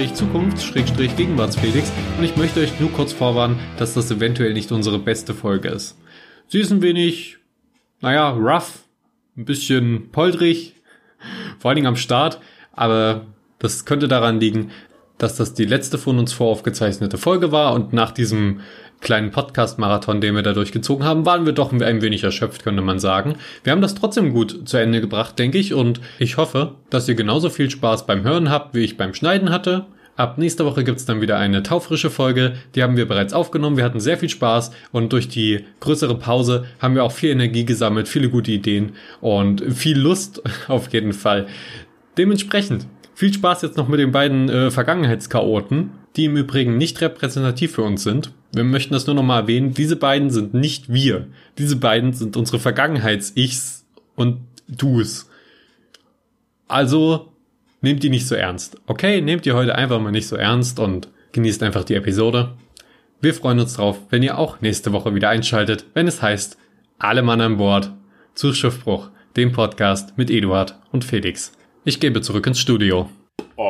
hier spricht Zukunft, Schrägstrich Gegenwartsfelix. Und ich möchte euch nur kurz vorwarnen, dass das eventuell nicht unsere beste Folge ist. Sie ist ein wenig, naja, rough, ein bisschen poltrig, vor allen Dingen am Start, aber das könnte daran liegen, dass das die letzte von uns voraufgezeichnete Folge war. Und nach diesem kleinen Podcast-Marathon, den wir da durchgezogen haben, waren wir doch ein wenig erschöpft, könnte man sagen. Wir haben das trotzdem gut zu Ende gebracht, denke ich, und ich hoffe, dass ihr genauso viel Spaß beim Hören habt, wie ich beim Schneiden hatte. Ab nächster Woche gibt's dann wieder eine taufrische Folge. Die haben wir bereits aufgenommen. Wir hatten sehr viel Spaß und durch die größere Pause haben wir auch viel Energie gesammelt, viele gute Ideen und viel Lust auf jeden Fall. Dementsprechend viel Spaß jetzt noch mit den beiden äh, Vergangenheitschaoten, die im Übrigen nicht repräsentativ für uns sind. Wir möchten das nur nochmal erwähnen. Diese beiden sind nicht wir. Diese beiden sind unsere Vergangenheits-Ichs und Du's. Also nehmt die nicht so ernst. Okay, nehmt die heute einfach mal nicht so ernst und genießt einfach die Episode. Wir freuen uns drauf, wenn ihr auch nächste Woche wieder einschaltet, wenn es heißt, alle Mann an Bord zu Schiffbruch, dem Podcast mit Eduard und Felix. Ich gebe zurück ins Studio. Up,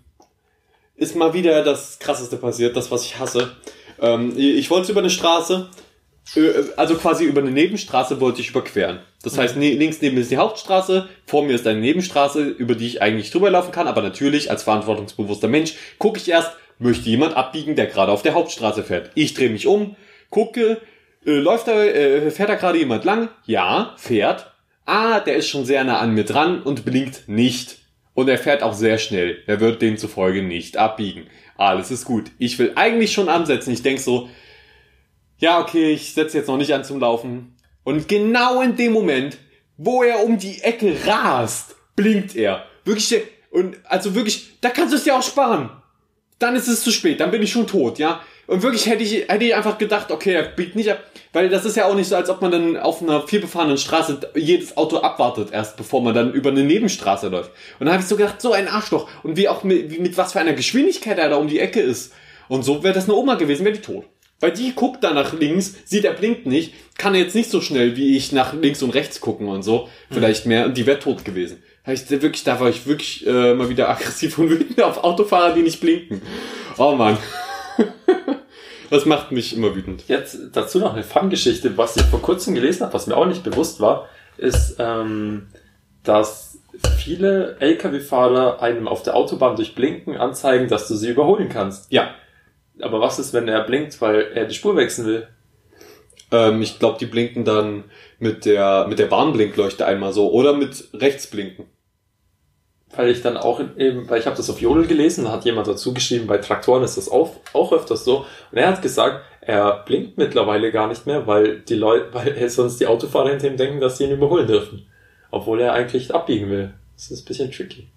ist mal wieder das Krasseste passiert, das, was ich hasse. Ähm, ich wollte über eine Straße, äh, also quasi über eine Nebenstraße wollte ich überqueren. Das heißt, ne, links neben mir ist die Hauptstraße, vor mir ist eine Nebenstraße, über die ich eigentlich drüber laufen kann, aber natürlich als verantwortungsbewusster Mensch gucke ich erst, möchte jemand abbiegen, der gerade auf der Hauptstraße fährt. Ich drehe mich um, gucke, äh, läuft da, äh, fährt da gerade jemand lang? Ja, fährt. Ah, der ist schon sehr nah an mir dran und blinkt nicht. Und er fährt auch sehr schnell. Er wird demzufolge nicht abbiegen. Alles ist gut. Ich will eigentlich schon ansetzen. Ich denk so, ja, okay, ich setze jetzt noch nicht an zum Laufen. Und genau in dem Moment, wo er um die Ecke rast, blinkt er. Wirklich, und also wirklich, da kannst du es ja auch sparen. Dann ist es zu spät, dann bin ich schon tot, ja. Und wirklich hätte ich, hätte ich einfach gedacht, okay, er biegt nicht ab. Weil das ist ja auch nicht so, als ob man dann auf einer vielbefahrenen Straße jedes Auto abwartet erst, bevor man dann über eine Nebenstraße läuft. Und dann habe ich so gedacht, so ein Arschloch. Und wie auch mit, mit was für einer Geschwindigkeit er da um die Ecke ist. Und so wäre das eine Oma gewesen, wäre die tot. Weil die guckt da nach links, sieht, er blinkt nicht, kann jetzt nicht so schnell wie ich nach links und rechts gucken und so. Vielleicht mehr, und die wäre tot gewesen. Da, ich wirklich, da war ich wirklich äh, mal wieder aggressiv und wütend auf Autofahrer, die nicht blinken. Oh Mann. Das macht mich immer wütend. Jetzt dazu noch eine Fun-Geschichte, was ich vor kurzem gelesen habe, was mir auch nicht bewusst war, ist, ähm, dass viele Lkw-Fahrer einem auf der Autobahn durch Blinken anzeigen, dass du sie überholen kannst. Ja. Aber was ist, wenn er blinkt, weil er die Spur wechseln will? Ähm, ich glaube, die blinken dann mit der, mit der Bahnblinkleuchte einmal so oder mit rechts blinken weil ich dann auch eben, weil ich habe das auf Jodel gelesen, da hat jemand dazu geschrieben, bei Traktoren ist das auch, auch öfters so. Und er hat gesagt, er blinkt mittlerweile gar nicht mehr, weil die Leute, weil sonst die Autofahrer hinter ihm denken, dass sie ihn überholen dürfen. Obwohl er eigentlich abbiegen will. Das ist ein bisschen tricky.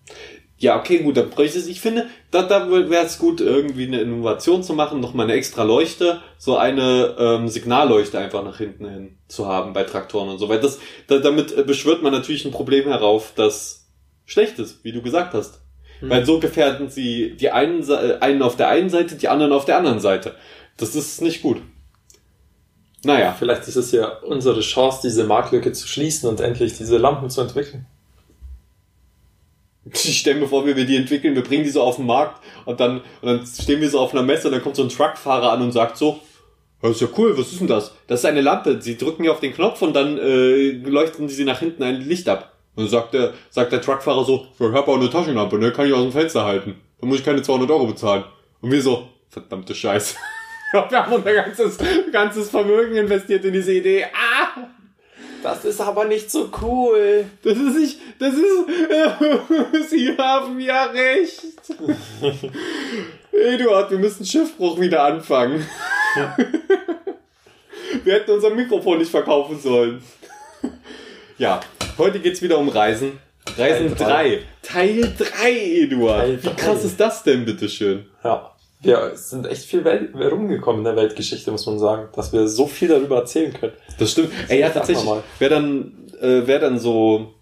Ja, okay, gut, da bräuchte es. Ich finde, da, da wäre es gut, irgendwie eine Innovation zu machen, noch mal eine extra Leuchte, so eine ähm, Signalleuchte einfach nach hinten hin zu haben bei Traktoren und so. Weil das, da, damit beschwört man natürlich ein Problem herauf, dass Schlechtes, wie du gesagt hast. Hm. Weil so gefährden sie die einen, äh, einen auf der einen Seite, die anderen auf der anderen Seite. Das ist nicht gut. Naja. Vielleicht ist es ja unsere Chance, diese Marktlücke zu schließen und endlich diese Lampen zu entwickeln. Ich stelle mir vor, wie wir die entwickeln, wir bringen die so auf den Markt und dann, und dann stehen wir so auf einer Messe und dann kommt so ein Truckfahrer an und sagt so, das ist ja cool, was ist denn das? Das ist eine Lampe. Sie drücken hier auf den Knopf und dann äh, leuchten sie nach hinten ein Licht ab. Und dann sagt der, sagt der Truckfahrer so, ich hab auch eine Taschenlampe, ne, kann ich aus dem Fenster halten. Dann muss ich keine 200 Euro bezahlen. Und wir so, verdammte Scheiße. wir haben unser ganzes, ganzes Vermögen investiert in diese Idee. Ah! Das ist aber nicht so cool. Das ist nicht, das ist, Sie haben ja recht. Eduard, wir müssen Schiffbruch wieder anfangen. wir hätten unser Mikrofon nicht verkaufen sollen. Ja, heute geht's wieder um Reisen. Reisen 3. Teil 3, Eduard. Teil Wie krass ist das denn, bitteschön? Ja. Wir sind echt viel Welt, rumgekommen in der Weltgeschichte, muss man sagen, dass wir so viel darüber erzählen können. Das stimmt. Ey, ja, tatsächlich. Wer dann, äh, wer dann so,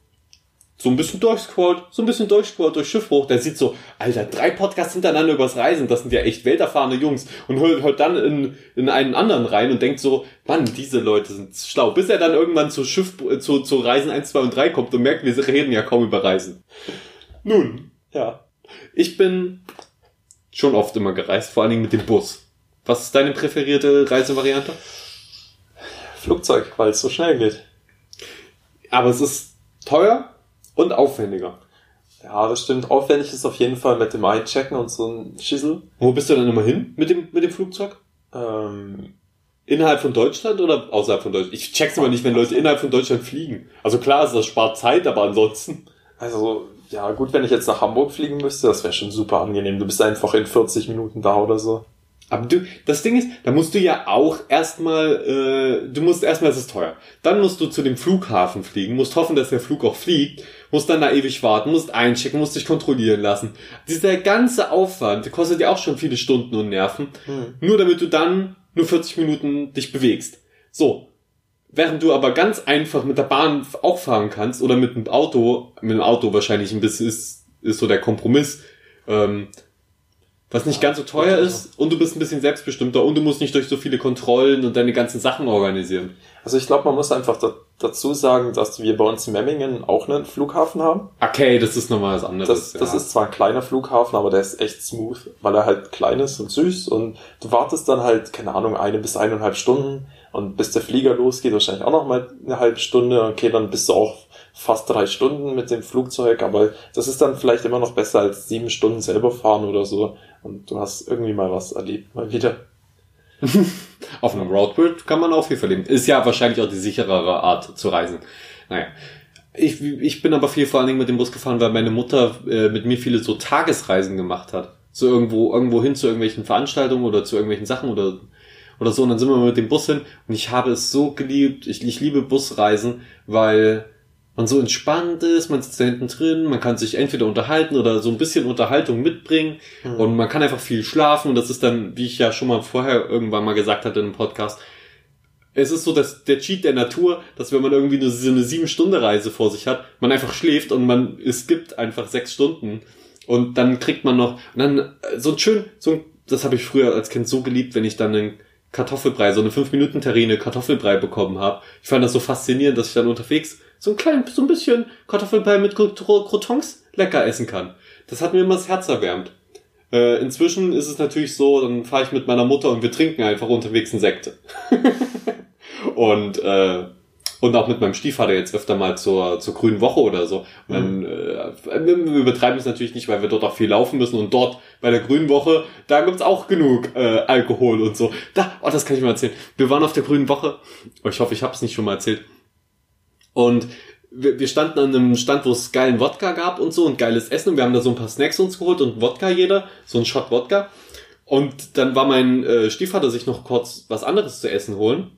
so ein bisschen durchscrollt, so ein bisschen durchscrollt durch Schiffbruch, der sieht so, Alter, drei Podcasts hintereinander übers Reisen, das sind ja echt welterfahrene Jungs und hört, hört dann in, in einen anderen rein und denkt so, Mann, diese Leute sind schlau. Bis er dann irgendwann zu Schiff, äh, zu, zu Reisen 1, 2 und 3 kommt und merkt, wir reden ja kaum über Reisen. Nun, ja. Ich bin schon oft immer gereist, vor allen Dingen mit dem Bus. Was ist deine präferierte Reisevariante? Flugzeug, weil es so schnell geht. Aber es ist teuer und aufwendiger. Ja, das stimmt. Aufwendig ist auf jeden Fall mit dem Einchecken und so ein Schissel. Wo bist du dann immer hin mit dem, mit dem Flugzeug? Ähm, innerhalb von Deutschland oder außerhalb von Deutschland? Ich check's immer nicht, wenn Leute innerhalb von Deutschland fliegen. Also klar, das spart Zeit, aber ansonsten. Also ja, gut, wenn ich jetzt nach Hamburg fliegen müsste, das wäre schon super angenehm. Du bist einfach in 40 Minuten da oder so. Aber du, das Ding ist, da musst du ja auch erstmal, äh, du musst erstmal, es ist teuer. Dann musst du zu dem Flughafen fliegen, musst hoffen, dass der Flug auch fliegt, musst dann da ewig warten, musst einchecken, musst dich kontrollieren lassen. Dieser ganze Aufwand der kostet ja auch schon viele Stunden und Nerven, hm. nur damit du dann nur 40 Minuten dich bewegst. So, Während du aber ganz einfach mit der Bahn auch fahren kannst oder mit dem Auto, mit dem Auto wahrscheinlich ein bisschen ist, ist so der Kompromiss, ähm, was nicht ganz so teuer ist und du bist ein bisschen selbstbestimmter und du musst nicht durch so viele Kontrollen und deine ganzen Sachen organisieren. Also ich glaube, man muss einfach da, dazu sagen, dass wir bei uns in Memmingen auch einen Flughafen haben. Okay, das ist nochmal was anderes. Das, das ist zwar ein kleiner Flughafen, aber der ist echt smooth, weil er halt klein ist und süß und du wartest dann halt, keine Ahnung, eine bis eineinhalb Stunden und bis der Flieger losgeht, wahrscheinlich auch noch mal eine halbe Stunde. Okay, dann bist du auch fast drei Stunden mit dem Flugzeug, aber das ist dann vielleicht immer noch besser als sieben Stunden selber fahren oder so. Und du hast irgendwie mal was erlebt, mal wieder. Auf einem Roadtrip kann man auch viel verleben. Ist ja wahrscheinlich auch die sicherere Art zu reisen. Naja. Ich, ich bin aber viel vor allen Dingen mit dem Bus gefahren, weil meine Mutter äh, mit mir viele so Tagesreisen gemacht hat. So irgendwo, irgendwo hin zu irgendwelchen Veranstaltungen oder zu irgendwelchen Sachen oder oder so. Und dann sind wir mit dem Bus hin und ich habe es so geliebt. Ich, ich liebe Busreisen, weil man so entspannt ist, man sitzt da hinten drin, man kann sich entweder unterhalten oder so ein bisschen Unterhaltung mitbringen mhm. und man kann einfach viel schlafen und das ist dann, wie ich ja schon mal vorher irgendwann mal gesagt hatte in einem Podcast, es ist so dass der Cheat der Natur, dass wenn man irgendwie eine, so eine sieben Stunden Reise vor sich hat, man einfach schläft und man es gibt einfach sechs Stunden und dann kriegt man noch und dann äh, so ein schön so ein, das habe ich früher als Kind so geliebt, wenn ich dann einen Kartoffelbrei, so eine 5-Minuten-Terrine Kartoffelbrei bekommen habe. Ich fand das so faszinierend, dass ich dann unterwegs so ein klein, so ein bisschen Kartoffelbrei mit Crotons lecker essen kann. Das hat mir immer das Herz erwärmt. Äh, inzwischen ist es natürlich so, dann fahre ich mit meiner Mutter und wir trinken einfach unterwegs Insekte. und äh, und auch mit meinem Stiefvater jetzt öfter mal zur, zur grünen Woche oder so. Und dann, mhm. äh, wir übertreiben es natürlich nicht, weil wir dort auch viel laufen müssen und dort bei der grünen Woche, da gibt's auch genug äh, Alkohol und so. Da, oh, das kann ich mal erzählen. Wir waren auf der grünen Woche. Oh, ich hoffe, ich habe es nicht schon mal erzählt. Und wir, wir standen an einem Stand, wo es geilen Wodka gab und so und geiles Essen. Und wir haben da so ein paar Snacks uns geholt und Wodka jeder, so ein Shot Wodka. Und dann war mein äh, Stiefvater sich noch kurz was anderes zu essen holen.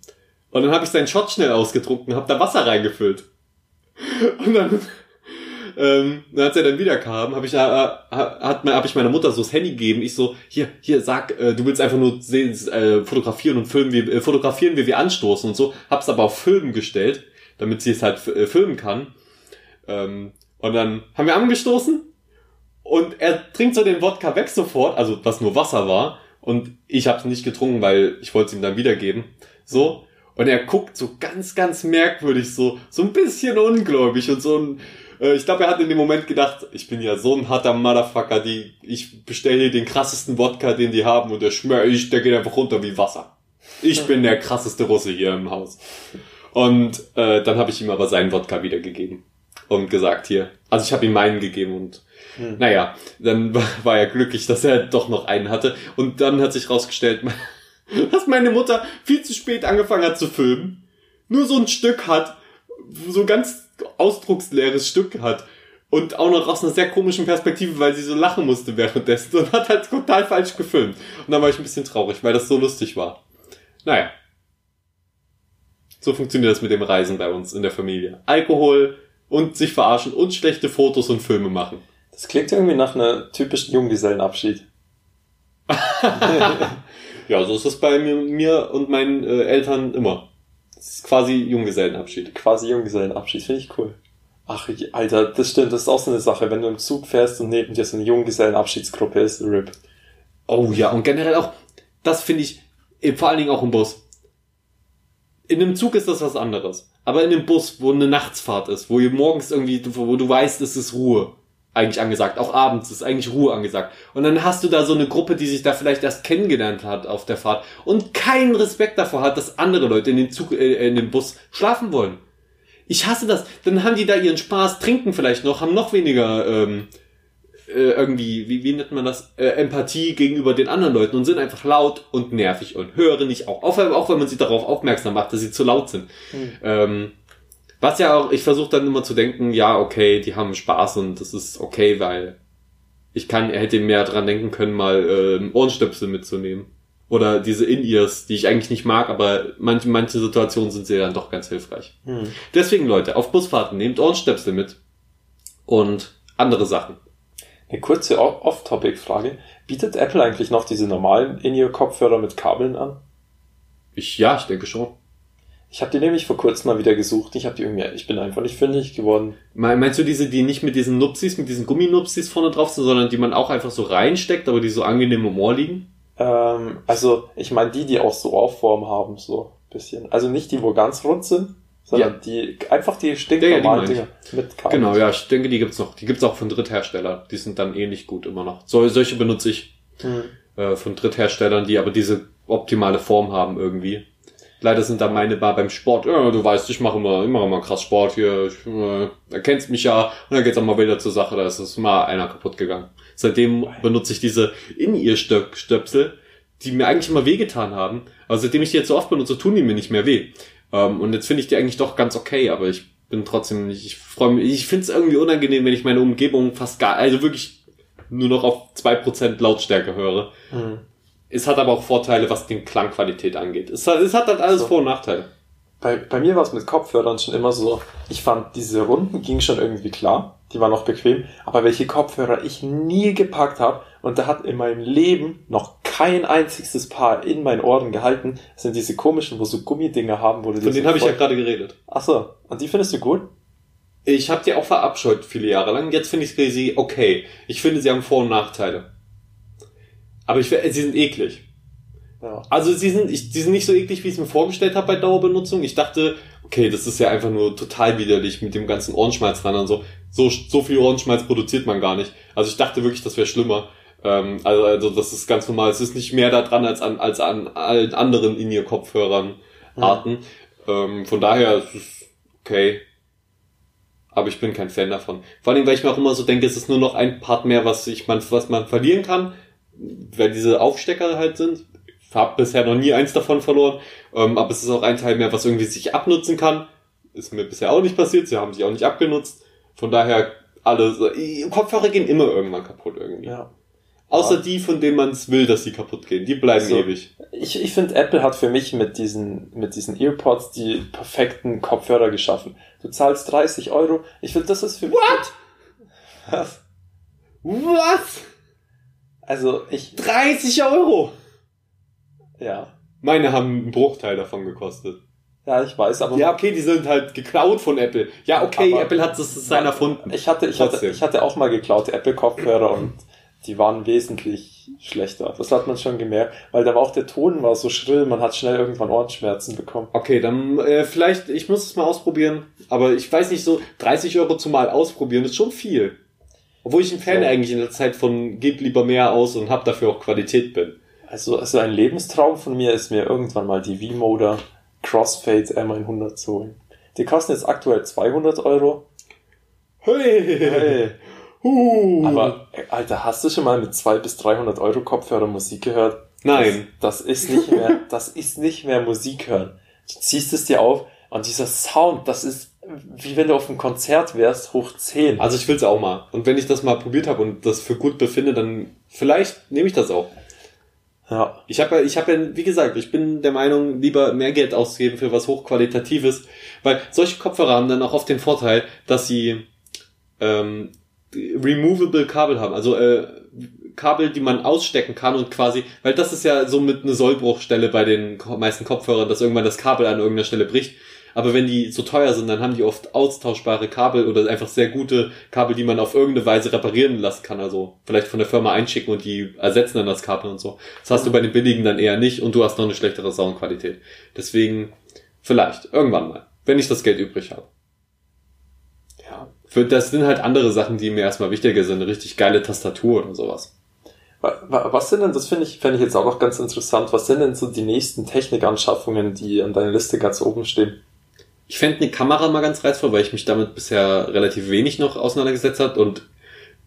Und dann habe ich seinen Shot schnell ausgetrunken, habe da Wasser reingefüllt. Und dann, ähm, als er dann wieder kam, habe ich, äh, hat, hab ich meiner Mutter so das Handy gegeben. Ich so, hier, hier, sag, äh, du willst einfach nur sehen, äh, fotografieren und filmen, wie, äh, fotografieren, wie wir anstoßen und so. Hab's aber auf Filmen gestellt, damit sie es halt äh, filmen kann. Ähm, und dann haben wir angestoßen und er trinkt so den Wodka weg sofort, also was nur Wasser war. Und ich habe es nicht getrunken, weil ich wollte es ihm dann wiedergeben. So. Und er guckt so ganz, ganz merkwürdig, so, so ein bisschen ungläubig und so ein, äh, ich glaube, er hat in dem Moment gedacht, ich bin ja so ein harter Motherfucker, die, ich bestelle hier den krassesten Wodka, den die haben und der schmör, ich, der geht einfach runter wie Wasser. Ich bin der krasseste Russe hier im Haus. Und äh, dann habe ich ihm aber seinen Wodka wiedergegeben und gesagt, hier, also ich habe ihm meinen gegeben und hm. naja, dann war er glücklich, dass er doch noch einen hatte. Und dann hat sich rausgestellt, dass meine Mutter viel zu spät angefangen hat zu filmen, nur so ein Stück hat, so ein ganz ausdrucksleeres Stück hat und auch noch aus einer sehr komischen Perspektive, weil sie so lachen musste währenddessen und hat halt total falsch gefilmt. Und dann war ich ein bisschen traurig, weil das so lustig war. Naja. So funktioniert das mit dem Reisen bei uns in der Familie. Alkohol und sich verarschen und schlechte Fotos und Filme machen. Das klingt irgendwie nach einer typischen Junggesellenabschied. ja, so ist es bei mir, mir und meinen äh, Eltern immer. Das ist quasi Junggesellenabschied. Quasi Junggesellenabschied, finde ich cool. Ach, Alter, das stimmt, das ist auch so eine Sache. Wenn du im Zug fährst und neben dir so eine Junggesellenabschiedsgruppe ist, RIP. Oh ja, und generell auch, das finde ich, vor allen Dingen auch im Bus. In einem Zug ist das was anderes. Aber in einem Bus, wo eine Nachtsfahrt ist, wo ihr morgens irgendwie, wo du weißt, es ist Ruhe eigentlich angesagt. Auch abends ist eigentlich Ruhe angesagt. Und dann hast du da so eine Gruppe, die sich da vielleicht erst kennengelernt hat auf der Fahrt und keinen Respekt davor hat, dass andere Leute in den Zug, äh, in dem Bus schlafen wollen. Ich hasse das. Dann haben die da ihren Spaß, trinken vielleicht noch, haben noch weniger ähm, äh, irgendwie, wie, wie nennt man das, äh, Empathie gegenüber den anderen Leuten und sind einfach laut und nervig und hören nicht auf. Auch, auch wenn man sie darauf aufmerksam macht, dass sie zu laut sind. Hm. Ähm, was ja auch, ich versuche dann immer zu denken, ja, okay, die haben Spaß und das ist okay, weil ich kann, er hätte mehr dran denken können, mal äh, Ohrenstöpsel mitzunehmen. Oder diese In-Ears, die ich eigentlich nicht mag, aber manche, manche Situationen sind sie dann doch ganz hilfreich. Hm. Deswegen, Leute, auf Busfahrten nehmt Ohrenstöpsel mit und andere Sachen. Eine kurze Off-Topic-Frage. Bietet Apple eigentlich noch diese normalen In-Ear-Kopfhörer mit Kabeln an? Ich, ja, ich denke schon. Ich habe die nämlich vor kurzem mal wieder gesucht. Ich habe die irgendwie, ich bin einfach nicht fündig geworden. Meinst du diese, die nicht mit diesen Nupsis, mit diesen Gumminupsis vorne drauf sind, sondern die man auch einfach so reinsteckt, aber die so angenehm im Ohr liegen? Ähm, also ich meine die, die auch so Ohrform haben, so bisschen. Also nicht die, wo ganz rund sind, sondern ja. die einfach die stinknormalen Dinger mit Kabel. Genau, ja, ich denke, die gibt's noch. Die gibt's auch von Drittherstellern. Die sind dann ähnlich gut immer noch. So, solche benutze ich hm. äh, von Drittherstellern, die aber diese optimale Form haben irgendwie. Leider sind da meine Bar beim Sport. Ja, du weißt, ich mache immer, immer mal krass Sport hier. Ich, äh, erkennst mich ja. Und dann geht's auch mal wieder zur Sache. Da ist es mal einer kaputt gegangen. Seitdem benutze ich diese In-Ear-Stöpsel, die mir eigentlich immer wehgetan haben. Aber seitdem ich die jetzt so oft benutze, tun die mir nicht mehr weh. Ähm, und jetzt finde ich die eigentlich doch ganz okay. Aber ich bin trotzdem nicht, ich freue mich, ich finde es irgendwie unangenehm, wenn ich meine Umgebung fast gar, also wirklich nur noch auf zwei Prozent Lautstärke höre. Mhm. Es hat aber auch Vorteile, was die Klangqualität angeht. Es hat, es hat halt alles so. Vor- und Nachteile. Bei, bei mir war es mit Kopfhörern schon immer so, ich fand diese Runden ging schon irgendwie klar, die waren noch bequem, aber welche Kopfhörer ich nie gepackt habe und da hat in meinem Leben noch kein einziges Paar in meinen Ohren gehalten, sind diese komischen, wo so Gummidinger haben, wo du Von denen so habe ich ja gerade geredet. Ach so, und die findest du gut? Ich habe die auch verabscheut viele Jahre lang. Jetzt finde ich sie okay. Ich finde, sie haben Vor- und Nachteile. Aber ich, sie sind eklig. Ja. Also sie sind, ich, die sind nicht so eklig, wie ich es mir vorgestellt habe bei Dauerbenutzung. Ich dachte, okay, das ist ja einfach nur total widerlich mit dem ganzen Ohrenschmalz dran und so. So, so viel Ohrenschmalz produziert man gar nicht. Also ich dachte wirklich, das wäre schlimmer. Ähm, also, also das ist ganz normal. Es ist nicht mehr da dran als an, als an allen anderen in ihr Kopfhörern Arten. Ja. Ähm, von daher ist es okay. Aber ich bin kein Fan davon. Vor allem, weil ich mir auch immer so denke, es ist nur noch ein Part mehr, was ich man, was man verlieren kann weil diese Aufstecker halt sind. Ich habe bisher noch nie eins davon verloren, ähm, aber es ist auch ein Teil mehr, was irgendwie sich abnutzen kann. Ist mir bisher auch nicht passiert, sie haben sich auch nicht abgenutzt. Von daher, alle Kopfhörer gehen immer irgendwann kaputt irgendwie. Ja. Außer die, von denen man es will, dass sie kaputt gehen. Die bleiben also, ewig. Ich, ich finde, Apple hat für mich mit diesen, mit diesen Earpods die perfekten Kopfhörer geschaffen. Du zahlst 30 Euro. Ich finde, das ist für mich. What? Was? Was? Also ich. 30 Euro! Ja. Meine haben einen Bruchteil davon gekostet. Ja, ich weiß, aber. Ja, okay, die sind halt geklaut von Apple. Ja, okay, Apple hat das Design erfunden. Ich hatte, ich hatte, ich hatte auch mal geklaute Apple-Kopfhörer und die waren wesentlich schlechter. Das hat man schon gemerkt, weil da war auch der Ton war so schrill, man hat schnell irgendwann Ohrenschmerzen bekommen. Okay, dann äh, vielleicht, ich muss es mal ausprobieren, aber ich weiß nicht so, 30 Euro zumal ausprobieren ist schon viel. Obwohl ich ein Fan so. eigentlich in der Zeit von gib lieber mehr aus und hab dafür auch Qualität bin. Also, also ein Lebenstraum von mir ist mir irgendwann mal die V-Moder Crossfade M100 zu holen. Die kosten jetzt aktuell 200 Euro. Hey! hey. Uh. Aber, Alter, hast du schon mal mit 200 bis 300 Euro Kopfhörer Musik gehört? Nein. Das, das ist nicht mehr, das ist nicht mehr Musik hören. Du ziehst es dir auf und dieser Sound, das ist wie wenn du auf einem Konzert wärst, hoch 10. Also ich will's auch mal. Und wenn ich das mal probiert habe und das für gut befinde, dann vielleicht nehme ich das auch. Ja. Ich habe ja, ich habe ja, wie gesagt, ich bin der Meinung, lieber mehr Geld ausgeben für was hochqualitatives, weil solche Kopfhörer haben dann auch oft den Vorteil, dass sie ähm, removable Kabel haben. Also äh, Kabel, die man ausstecken kann und quasi, weil das ist ja so mit eine Sollbruchstelle bei den meisten Kopfhörern, dass irgendwann das Kabel an irgendeiner Stelle bricht. Aber wenn die so teuer sind, dann haben die oft austauschbare Kabel oder einfach sehr gute Kabel, die man auf irgendeine Weise reparieren lassen kann. Also vielleicht von der Firma einschicken und die ersetzen dann das Kabel und so. Das hast du bei den billigen dann eher nicht und du hast noch eine schlechtere Soundqualität. Deswegen vielleicht irgendwann mal, wenn ich das Geld übrig habe. Für das sind halt andere Sachen, die mir erstmal wichtiger sind. Eine richtig geile Tastatur oder sowas. Was sind denn, das finde ich, fände ich jetzt auch noch ganz interessant, was sind denn so die nächsten Technikanschaffungen, die an deiner Liste ganz oben stehen? Ich fände eine Kamera mal ganz reizvoll, weil ich mich damit bisher relativ wenig noch auseinandergesetzt hat und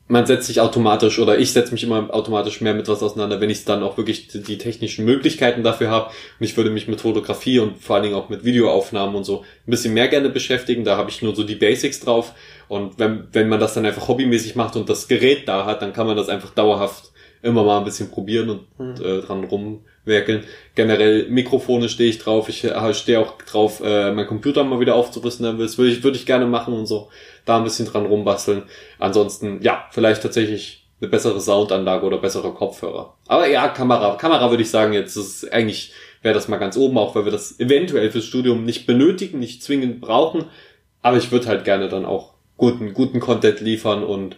man setzt sich automatisch oder ich setze mich immer automatisch mehr mit was auseinander, wenn ich dann auch wirklich die technischen Möglichkeiten dafür habe. Und ich würde mich mit Fotografie und vor allen Dingen auch mit Videoaufnahmen und so ein bisschen mehr gerne beschäftigen. Da habe ich nur so die Basics drauf. Und wenn, wenn man das dann einfach hobbymäßig macht und das Gerät da hat, dann kann man das einfach dauerhaft immer mal ein bisschen probieren und mhm. äh, dran rumwerkeln. Generell Mikrofone stehe ich drauf. Ich äh, stehe auch drauf, äh, mein Computer mal wieder aufzurüsten. Das würde ich, würde ich gerne machen und so. Da ein bisschen dran rumbasteln. Ansonsten, ja, vielleicht tatsächlich eine bessere Soundanlage oder bessere Kopfhörer. Aber ja, Kamera. Kamera würde ich sagen, jetzt ist eigentlich, wäre das mal ganz oben, auch weil wir das eventuell fürs Studium nicht benötigen, nicht zwingend brauchen. Aber ich würde halt gerne dann auch guten, guten Content liefern und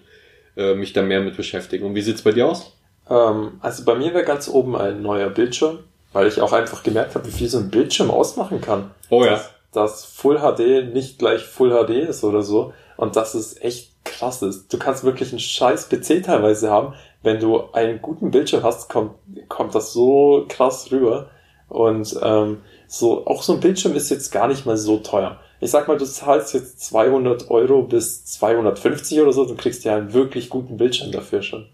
äh, mich da mehr mit beschäftigen. Und wie sieht's bei dir aus? Ähm, also bei mir wäre ganz oben ein neuer Bildschirm, weil ich auch einfach gemerkt habe, wie viel so ein Bildschirm ausmachen kann. Oh ja. Dass, dass Full HD nicht gleich Full HD ist oder so. Und dass es echt krass ist. Du kannst wirklich einen scheiß PC teilweise haben. Wenn du einen guten Bildschirm hast, kommt, kommt das so krass rüber. Und ähm, so auch so ein Bildschirm ist jetzt gar nicht mal so teuer. Ich sag mal, du zahlst jetzt 200 Euro bis 250 oder so, du kriegst ja einen wirklich guten Bildschirm dafür schon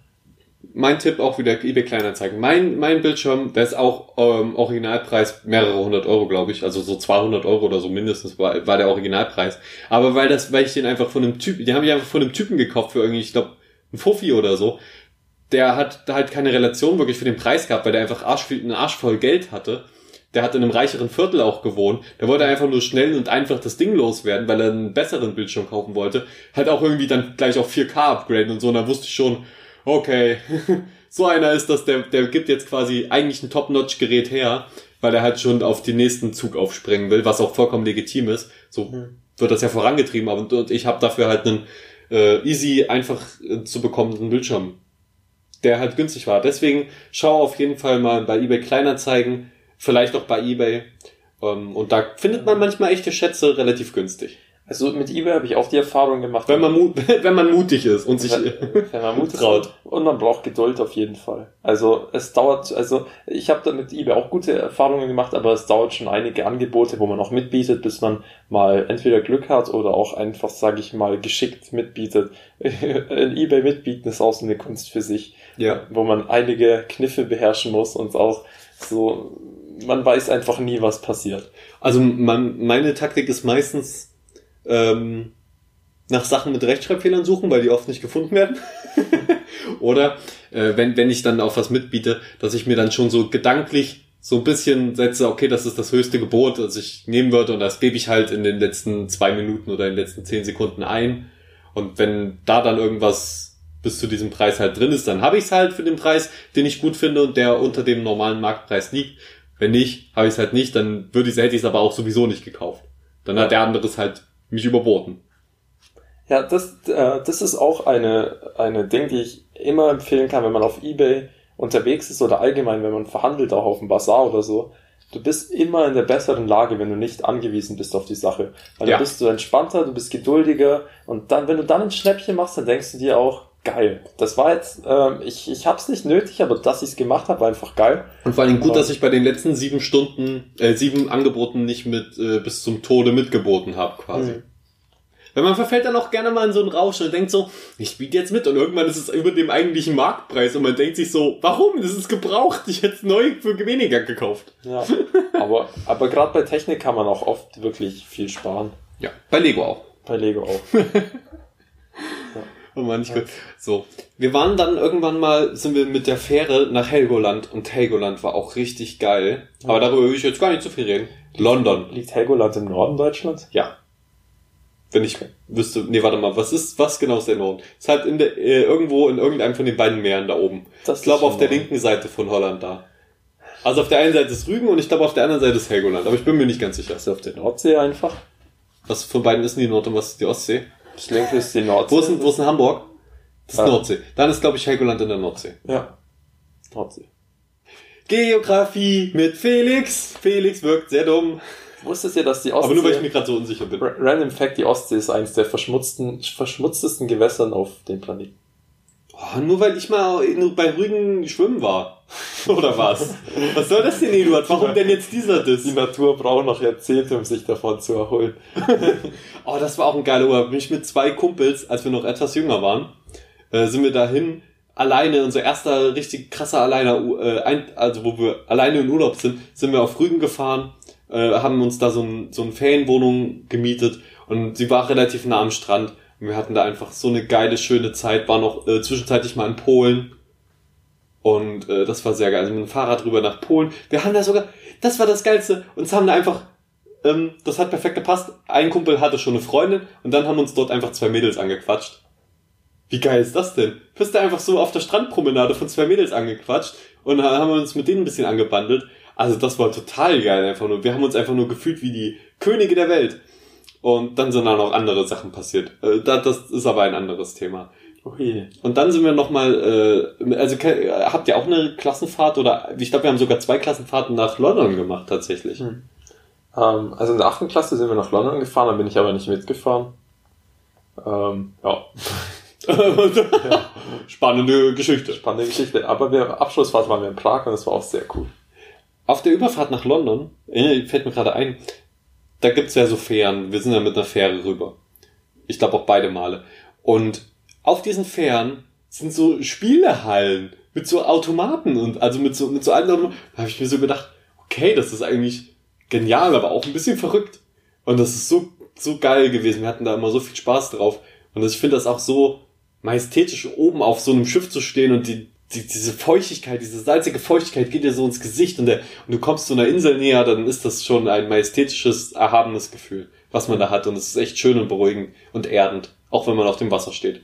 mein Tipp auch wieder eBay Kleinanzeigen. Mein, mein Bildschirm, der ist auch ähm, Originalpreis mehrere hundert Euro, glaube ich. Also so 200 Euro oder so mindestens war, war der Originalpreis. Aber weil das, weil ich den einfach von einem Typen, den habe ich einfach von einem Typen gekauft für irgendwie, ich glaube, ein Fuffi oder so. Der hat halt keine Relation wirklich für den Preis gehabt, weil der einfach Arsch, einen Arsch voll Geld hatte. Der hat in einem reicheren Viertel auch gewohnt. Der wollte einfach nur schnell und einfach das Ding loswerden, weil er einen besseren Bildschirm kaufen wollte. Hat auch irgendwie dann gleich auf 4K upgraden und so. Und da wusste ich schon, okay, so einer ist das, der, der gibt jetzt quasi eigentlich ein Top-Notch-Gerät her, weil er halt schon auf den nächsten Zug aufspringen will, was auch vollkommen legitim ist. So mhm. wird das ja vorangetrieben, aber und ich habe dafür halt einen äh, easy, einfach äh, zu bekommenden Bildschirm, der halt günstig war. Deswegen schau auf jeden Fall mal bei eBay Kleinanzeigen, vielleicht auch bei eBay. Ähm, und da findet man manchmal echte Schätze relativ günstig. Also mit eBay habe ich auch die Erfahrung gemacht. Wenn man, mut, wenn man mutig ist und sich wenn man mutig traut. Und man braucht Geduld auf jeden Fall. Also es dauert, also ich habe da mit eBay auch gute Erfahrungen gemacht, aber es dauert schon einige Angebote, wo man auch mitbietet, bis man mal entweder Glück hat oder auch einfach, sage ich mal, geschickt mitbietet. In eBay mitbieten ist auch so eine Kunst für sich, ja. wo man einige Kniffe beherrschen muss und auch so, man weiß einfach nie, was passiert. Also man, meine Taktik ist meistens ähm, nach Sachen mit Rechtschreibfehlern suchen, weil die oft nicht gefunden werden. Oder äh, wenn, wenn ich dann auf was mitbiete, dass ich mir dann schon so gedanklich so ein bisschen setze, okay, das ist das höchste Gebot, das ich nehmen würde und das gebe ich halt in den letzten zwei Minuten oder in den letzten zehn Sekunden ein. Und wenn da dann irgendwas bis zu diesem Preis halt drin ist, dann habe ich es halt für den Preis, den ich gut finde und der unter dem normalen Marktpreis liegt. Wenn nicht, habe ich es halt nicht, dann würde ich hätte ich es aber auch sowieso nicht gekauft. Dann hat der andere es halt mich überboten. Ja, das, äh, das ist auch eine, eine Ding, die ich immer empfehlen kann, wenn man auf Ebay unterwegs ist oder allgemein, wenn man verhandelt, auch auf dem Bazar oder so. Du bist immer in der besseren Lage, wenn du nicht angewiesen bist auf die Sache. Weil ja. dann bist du entspannter, du bist geduldiger und dann, wenn du dann ein Schnäppchen machst, dann denkst du dir auch, geil. Das war jetzt, ähm, ich, ich hab's nicht nötig, aber dass ich's gemacht habe, war einfach geil. Und vor allem gut, aber, dass ich bei den letzten sieben Stunden, äh, sieben Angeboten nicht mit äh, bis zum Tode mitgeboten habe, quasi. Mhm. Weil man verfällt dann auch gerne mal in so einen Rausch und denkt so, ich biete jetzt mit und irgendwann ist es über dem eigentlichen Marktpreis und man denkt sich so, warum? Das ist gebraucht, ich hätte es neu für weniger gekauft. Ja, aber, aber gerade bei Technik kann man auch oft wirklich viel sparen. Ja, bei Lego auch. Bei Lego auch. ja. Oh Mann, ich. So, wir waren dann irgendwann mal, sind wir mit der Fähre nach Helgoland und Helgoland war auch richtig geil. Aber darüber will ich jetzt gar nicht zu viel reden. London. Liegt Helgoland im Norden Deutschlands? Ja. Wenn ich wüsste, nee, warte mal, was ist, was genau ist der Norden? Ist halt in der, äh, irgendwo in irgendeinem von den beiden Meeren da oben. Das ich glaube auf der linken Seite von Holland da. Also auf der einen Seite ist Rügen und ich glaube auf der anderen Seite ist Helgoland, aber ich bin mir nicht ganz sicher. Ist auf der Nordsee einfach. Was von beiden ist denn die Nord- und was ist die Ostsee? Das linke ist die Nordsee. Wo ist wo ist denn Hamburg? Das ist Ah. Nordsee. Dann ist, glaube ich, Helgoland in der Nordsee. Ja. Nordsee. Geografie mit Felix. Felix wirkt sehr dumm. Wusstet ihr, dass die Ostsee... Aber nur weil ich mir gerade so unsicher bin. Ra- Random Fact, die Ostsee ist eines der verschmutzten, verschmutztesten Gewässern auf dem Planeten. Oh, nur weil ich mal in, bei Rügen schwimmen war. Oder was? Was soll das denn, Eduard? Warum denn jetzt dieser Diss? Die Natur braucht noch Jahrzehnte, um sich davon zu erholen. Oh, das war auch ein geiler Urlaub. Bin ich mit zwei Kumpels, als wir noch etwas jünger waren, äh, sind wir dahin alleine, unser erster richtig krasser alleiner, äh, ein, also wo wir alleine in Urlaub sind, sind wir auf Rügen gefahren, äh, haben uns da so, ein, so eine Ferienwohnung gemietet und sie war relativ nah am Strand. Wir hatten da einfach so eine geile, schöne Zeit, war noch äh, zwischenzeitlich mal in Polen. Und äh, das war sehr geil. Also mit dem Fahrrad rüber nach Polen. Wir haben da sogar, das war das Geilste, uns haben da einfach ähm, das hat perfekt gepasst. Ein Kumpel hatte schon eine Freundin und dann haben uns dort einfach zwei Mädels angequatscht. Wie geil ist das denn? Du einfach so auf der Strandpromenade von zwei Mädels angequatscht und dann haben wir uns mit denen ein bisschen angebandelt. Also das war total geil einfach nur. Wir haben uns einfach nur gefühlt wie die Könige der Welt. Und dann sind da noch andere Sachen passiert. Äh, da- das ist aber ein anderes Thema. Ui. Und dann sind wir nochmal, äh, also habt ihr auch eine Klassenfahrt oder ich glaube, wir haben sogar zwei Klassenfahrten nach London gemacht tatsächlich. Hm. Ähm, also in der achten Klasse sind wir nach London gefahren, da bin ich aber nicht mitgefahren. Ähm, ja, Spannende Geschichte. spannende Geschichte. Aber wir, Abschlussfahrt waren wir in Prag und das war auch sehr cool. Auf der Überfahrt nach London, äh, fällt mir gerade ein, da gibt's ja so Fähren. Wir sind ja mit einer Fähre rüber. Ich glaube auch beide Male. Und auf diesen Fähren sind so Spielehallen mit so Automaten und also mit so mit so alten Automaten. Da habe ich mir so gedacht, okay, das ist eigentlich genial, aber auch ein bisschen verrückt. Und das ist so so geil gewesen. Wir hatten da immer so viel Spaß drauf. Und ich finde das auch so majestätisch, oben auf so einem Schiff zu stehen und die, die, diese Feuchtigkeit, diese salzige Feuchtigkeit geht dir so ins Gesicht und, der, und du kommst zu einer Insel näher, dann ist das schon ein majestätisches, erhabenes Gefühl, was man da hat. Und es ist echt schön und beruhigend und erdend, auch wenn man auf dem Wasser steht.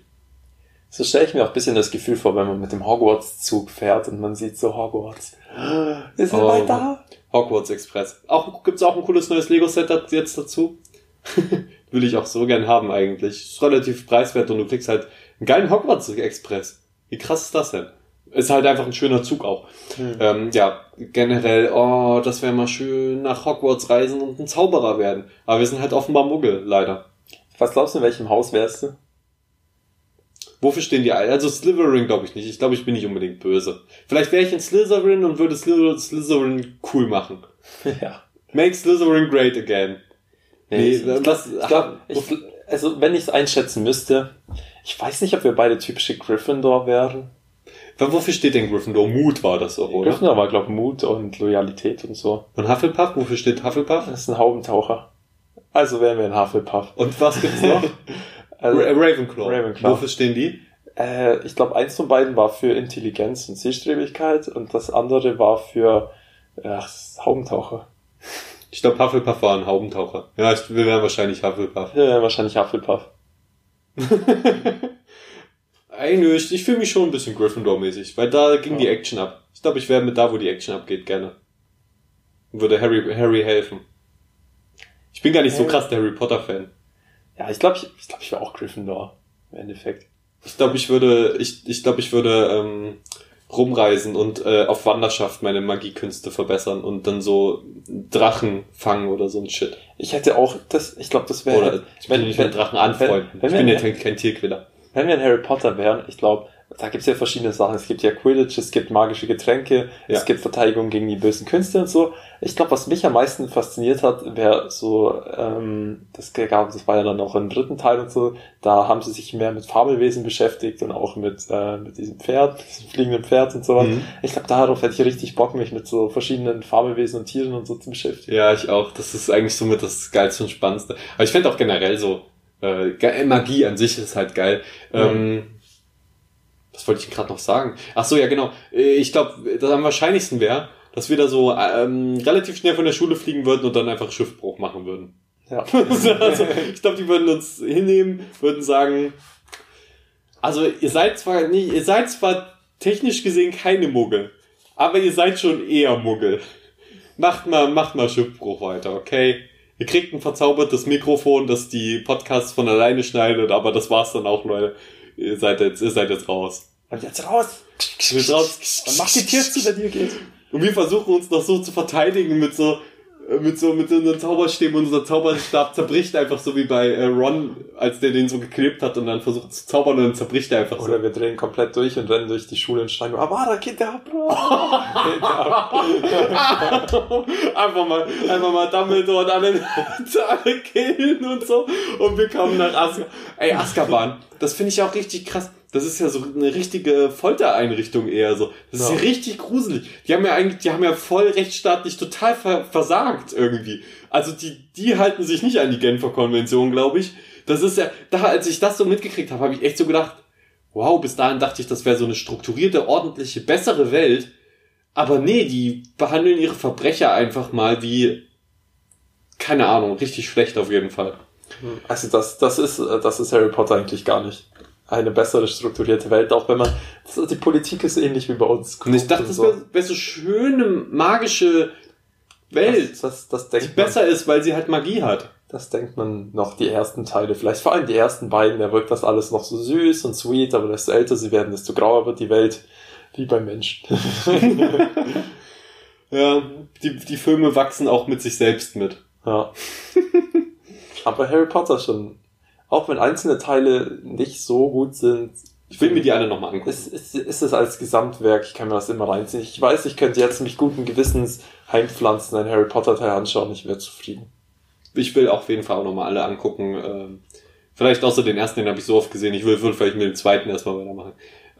So stelle ich mir auch ein bisschen das Gefühl vor, wenn man mit dem Hogwarts-Zug fährt und man sieht so Hogwarts. Wir sind Oh. bald da. Hogwarts Express. Auch, gibt's auch ein cooles neues Lego-Set jetzt dazu? Will ich auch so gern haben eigentlich. Ist relativ preiswert und du kriegst halt einen geilen Hogwarts Express. Wie krass ist das denn? Ist halt einfach ein schöner Zug auch. Hm. Ähm, ja, generell, oh, das wäre mal schön nach Hogwarts reisen und ein Zauberer werden. Aber wir sind halt offenbar Muggel, leider. Was glaubst du, in welchem Haus wärst du? Wofür stehen die alle? Also Slytherin glaube ich nicht. Ich glaube, ich bin nicht unbedingt böse. Vielleicht wäre ich in Slytherin und würde Sly- Slytherin cool machen. ja. Make Slytherin great again. Nee, ich, ich, was- ich glaub, ich, also wenn ich es einschätzen müsste, ich weiß nicht, ob wir beide typische Gryffindor wären. Wofür steht denn Gryffindor? Mut war das doch, oder? Gryffindor war, glaube ich, Mut und Loyalität und so. Und Hufflepuff? Wofür steht Hufflepuff? Das ist ein Haubentaucher. Also wären wir ein Hufflepuff. Und was gibt's noch? Also, Ra- Ravenclaw. Ravenclaw. Wofür stehen die? äh, ich glaube, eins von beiden war für Intelligenz und Zielstrebigkeit und das andere war für ach, Haubentaucher. Ich glaube, Hufflepuff war ein Haubentaucher. Ja, ich, wir wären wahrscheinlich Hufflepuff. Ja, wahrscheinlich Hufflepuff. Nö, ich, fühle mich schon ein bisschen Gryffindor-mäßig, weil da ging Ja. die Action ab. Ich glaube, ich wäre mit da, wo die Action abgeht, gerne. Würde Harry, Harry helfen. Ich bin gar nicht so Harry. krass der Harry Potter-Fan. Ja, ich glaube, ich, ich, glaub, ich wäre auch Gryffindor. Im Endeffekt. Ich glaube, ich würde, ich, ich glaube, ich würde ähm, rumreisen und äh, auf Wanderschaft meine Magiekünste verbessern und dann so Drachen fangen oder so ein Shit. Ich hätte auch das, ich glaube, das wäre, Oder ich bin nicht mit Drachen anfreunden. wenn- wenn ich bin ja kein, kein Tierquäler. Wenn wir ein Harry Potter wären, ich glaube, da gibt's ja verschiedene Sachen. Es gibt ja Quidditch, es gibt magische Getränke, Ja. es gibt Verteidigung gegen die bösen Künste und so. Ich glaube, was mich am meisten fasziniert hat, wäre so, ähm, das gab, das war ja dann auch im dritten Teil und so, da haben sie sich mehr mit Fabelwesen beschäftigt und auch mit, äh, mit diesem Pferd, diesem fliegenden Pferd und sowas. Mhm. Ich glaube, darauf hätte ich richtig Bock, mich mit so verschiedenen Fabelwesen und Tieren und so zu beschäftigen. Ja, ich auch. Das ist eigentlich somit das Geilste und Spannendste. Aber ich fände auch generell so, äh, Magie an sich ist halt geil. Ähm, was wollte ich gerade noch sagen? Ach so, ja genau. Äh, Ich glaube, das am wahrscheinlichsten wäre, dass wir da so ähm, relativ schnell von der Schule fliegen würden und dann einfach Schiffbruch machen würden. Ja. also, ich glaube, die würden uns hinnehmen, würden sagen, also ihr seid zwar nicht, ihr seid zwar technisch gesehen keine Muggel, aber ihr seid schon eher Muggel. Macht mal, macht mal Schiffbruch weiter, okay? Ihr kriegt ein verzaubertes Mikrofon, das die Podcasts von alleine schneidet, aber das war's dann auch, Leute. Ihr seid jetzt, ihr seid jetzt raus. Und jetzt raus! Seid raus. Dann mach die Tür zu, wenn ihr geht. Und wir versuchen uns noch so zu verteidigen mit so, mit so, mit so unseren Zauberstäben und unser Zauberstab zerbricht einfach so wie bei äh, Ron, als der den so geklebt hat und dann versucht zu zaubern und dann zerbricht er einfach so. Oder wir drehen komplett durch und rennen durch die Schule und schreien nur, Avada Kedavra! einfach mal, einfach mal Dumbledore und alle, alle killen und so. Und wir kommen nach Azkaban. Ey, Azkaban, das finde ich auch richtig krass. Das ist ja so eine richtige Foltereinrichtung eher so. Das ist Ja. richtig gruselig. Die haben ja eigentlich, die haben ja voll rechtsstaatlich total ver versagt irgendwie. Also die, die halten sich nicht an die Genfer Konvention, glaube ich. Das ist ja, da, als ich das so mitgekriegt habe, habe ich echt so gedacht, wow, bis dahin dachte ich, das wäre so eine strukturierte, ordentliche, bessere Welt. Aber nee, die behandeln ihre Verbrecher einfach mal wie, keine Ahnung, richtig schlecht auf jeden Fall. Also das, das ist, äh, das ist Harry Potter eigentlich gar nicht. Eine bessere strukturierte Welt, auch wenn man, das, die Politik ist ähnlich wie bei uns. Und ich dachte, das so. wäre wär so schöne, magische Welt, Das, das, das die denkt man, besser ist, weil sie halt Magie hat. das denkt man noch die ersten Teile, vielleicht vor allem die ersten beiden, da wirkt das alles noch so süß und sweet, aber desto älter sie werden, desto grauer wird die Welt, wie beim Menschen. Ja, die, die Filme wachsen auch mit sich selbst mit. Ja. Aber Harry Potter schon, auch wenn einzelne Teile nicht so gut sind, Ich will mir die alle nochmal angucken. ist, ist, ist es als Gesamtwerk, ich kann mir das immer reinziehen. Ich weiß, ich könnte jetzt mich guten Gewissens heimpflanzen, ein Harry Potter Teil anschauen, ich wäre zufrieden. Ich will auf jeden Fall auch nochmal alle angucken. Ähm, vielleicht außer den ersten, den habe ich so oft gesehen. Ich will, würde vielleicht mit dem zweiten erstmal weitermachen.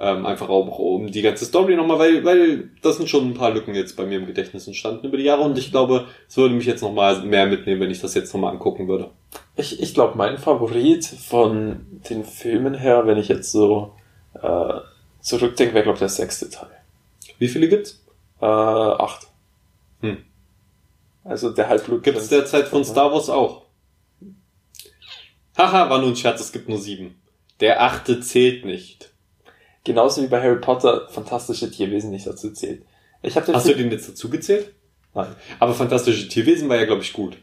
Ähm, einfach auch um die ganze Story nochmal, weil, weil das sind schon ein paar Lücken jetzt bei mir im Gedächtnis entstanden über die Jahre und ich glaube, es würde mich jetzt nochmal mehr mitnehmen, wenn ich das jetzt nochmal angucken würde. Ich, ich glaube, mein Favorit von den Filmen her, wenn ich jetzt so äh, zurückdenke, wäre, glaube ich, der sechste Teil. Wie viele gibt's? Äh, acht. Hm. Also der Halbblut. Gibt's derzeit von Star Wars auch. Haha, war nur ein Scherz, es gibt nur sieben. Der achte zählt nicht. Genauso wie bei Harry Potter fantastische Tierwesen nicht dazu zählt. Ich habe den Hast du Film, den jetzt dazu gezählt? Nein. Aber Fantastische Tierwesen war ja, glaube ich, gut.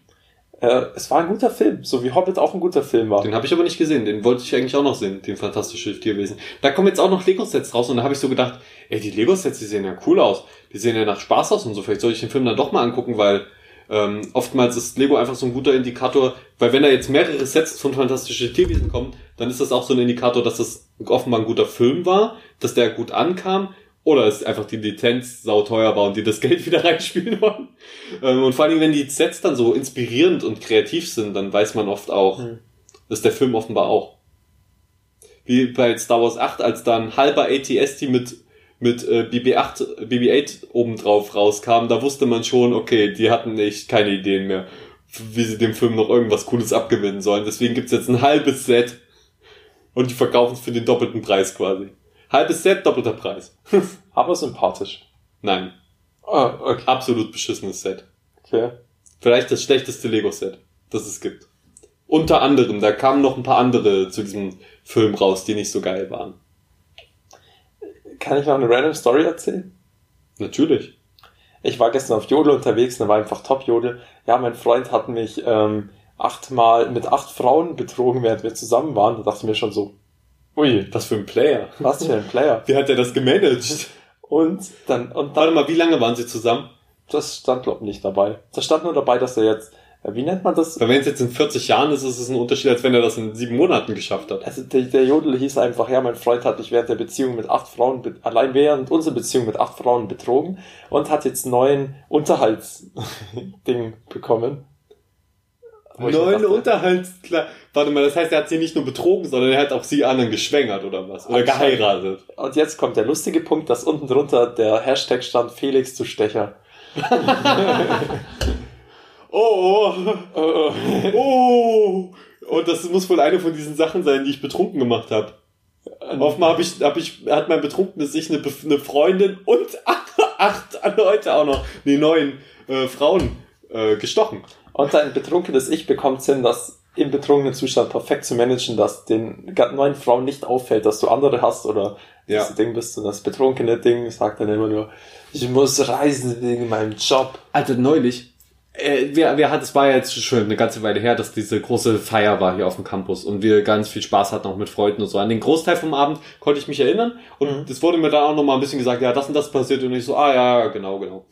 äh, es war ein guter Film, so wie Hobbit auch ein guter Film war. Den habe ich aber nicht gesehen. Den wollte ich eigentlich auch noch sehen, den Fantastische Tierwesen. Da kommen jetzt auch noch Lego-Sets raus und da habe ich so gedacht, ey, die Lego-Sets, die sehen ja cool aus. Die sehen ja nach Spaß aus und so. Vielleicht soll ich den Film dann doch mal angucken, weil ähm, oftmals ist Lego einfach so ein guter Indikator, weil wenn da jetzt mehrere Sets von Fantastische Tierwesen kommen, dann ist das auch so ein Indikator, dass das offenbar ein guter Film war, dass der gut ankam oder es einfach die Lizenz sauteuer war und die das Geld wieder reinspielen wollen. Ähm, und vor allen Dingen, wenn die Sets dann so inspirierend und kreativ sind, dann weiß man oft auch, Hm. das ist der Film offenbar auch. Wie bei Star Wars 8, als dann halber ATST mit, mit äh, BB-8, BB-8 obendrauf rauskam, da wusste man schon, okay, die hatten echt keine Ideen mehr, wie sie dem Film noch irgendwas Cooles abgewinnen sollen. Deswegen gibt's jetzt ein halbes Set und die verkaufen es für den doppelten Preis quasi. Halbes Set, doppelter Preis. Aber sympathisch. Nein, Ah, okay. absolut beschissenes Set. okay. Vielleicht das schlechteste Lego-Set, das es gibt. Unter anderem, da kamen noch ein paar andere zu diesem Film raus, die nicht so geil waren. Kann ich noch eine random Story erzählen? Natürlich. Ich war gestern auf Jodel unterwegs, da war einfach Top-Jodel. Ja, mein Freund hat mich ähm, achtmal mit acht Frauen betrogen, während wir zusammen waren. Da dachte ich mir schon so, ui, Was für ein Player. was für ein Player. Wie hat er das gemanagt? Und dann, und dann, Warte mal, wie lange waren sie zusammen? das stand glaub nicht dabei. Das stand nur dabei, dass er jetzt, wie nennt man das? Weil wenn es jetzt in 40 Jahren ist, ist es ein Unterschied, als wenn er das in sieben Monaten geschafft hat. Also der, der Jodel hieß einfach, ja, mein Freund hat mich während der Beziehung mit acht Frauen, allein während unserer Beziehung mit acht Frauen betrogen und hat jetzt neuen Unterhaltsding bekommen. Neun Unterhaltsklar. Warte mal, das heißt, er hat sie nicht nur betrogen, sondern er hat auch sie anderen geschwängert oder was? Oder geheiratet. Und jetzt kommt der lustige Punkt, dass unten drunter der Hashtag stand Felix zu Stecher. Oh, Äh, oh, oh. Und das muss wohl eine von diesen Sachen sein, die ich betrunken gemacht habe. Offenbar hab ich, hab ich, hat mein Betrunkenes sich eine, eine Freundin und acht Leute auch noch, nee, neun äh, Frauen äh, gestochen. Und dein betrunkenes Ich bekommt Sinn, das im betrunkenen Zustand perfekt zu managen, dass den neuen Frauen nicht auffällt, dass du andere hast oder Ja. das Ding bist. Und das betrunkene Ding sagt dann immer nur, ich muss reisen wegen meinem Job. Alter, neulich. Äh, wer, wer hat, es war ja jetzt schon eine ganze Weile her, dass diese große Feier war hier auf dem Campus und wir ganz viel Spaß hatten auch mit Freunden und so. An den Großteil vom Abend konnte ich mich erinnern und es wurde mir dann auch nochmal ein bisschen gesagt, ja, das und das passiert und ich so, ah ja, genau, genau.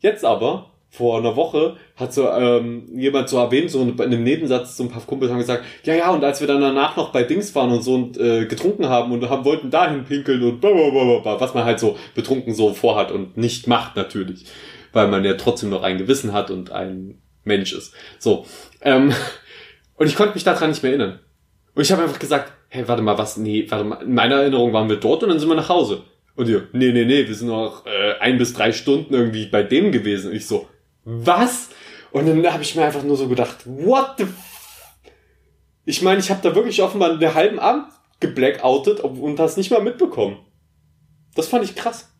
Jetzt aber, vor einer Woche, hat so ähm, jemand so erwähnt, so in einem Nebensatz, so ein paar Kumpels haben gesagt, ja, ja, und als wir dann danach noch bei Dings waren und so und äh, getrunken haben und haben, wollten dahin pinkeln und blablabla, was man halt so betrunken so vorhat und nicht macht natürlich, weil man ja trotzdem noch ein Gewissen hat und ein Mensch ist. So. Ähm, und ich konnte mich daran nicht mehr erinnern. Und ich habe einfach gesagt, hey, warte mal, was? Nee, warte mal, in meiner Erinnerung waren wir dort und dann sind wir nach Hause. Und ihr, nee, nee, nee, wir sind noch äh, ein bis drei Stunden irgendwie bei dem gewesen. Und ich so, was? Und dann habe ich mir einfach nur so gedacht, what the f Ich meine, ich habe da wirklich offenbar einen halben Abend geblackoutet und das nicht mal mitbekommen. Das fand ich krass.